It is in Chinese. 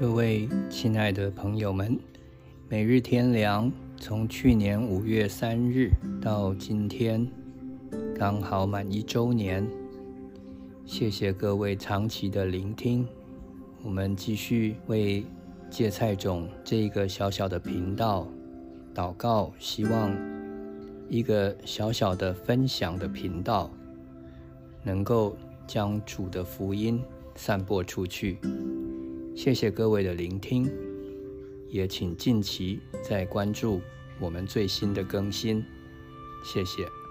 各位亲爱的朋友们，每日天良从去年五月三日到今天，刚好满一周年。谢谢各位长期的聆听，我们继续为芥菜种这一个小小的频道祷告，希望一个小小的分享的频道，能够将主的福音散播出去。谢谢各位的聆听，也请近期再关注我们最新的更新。谢谢。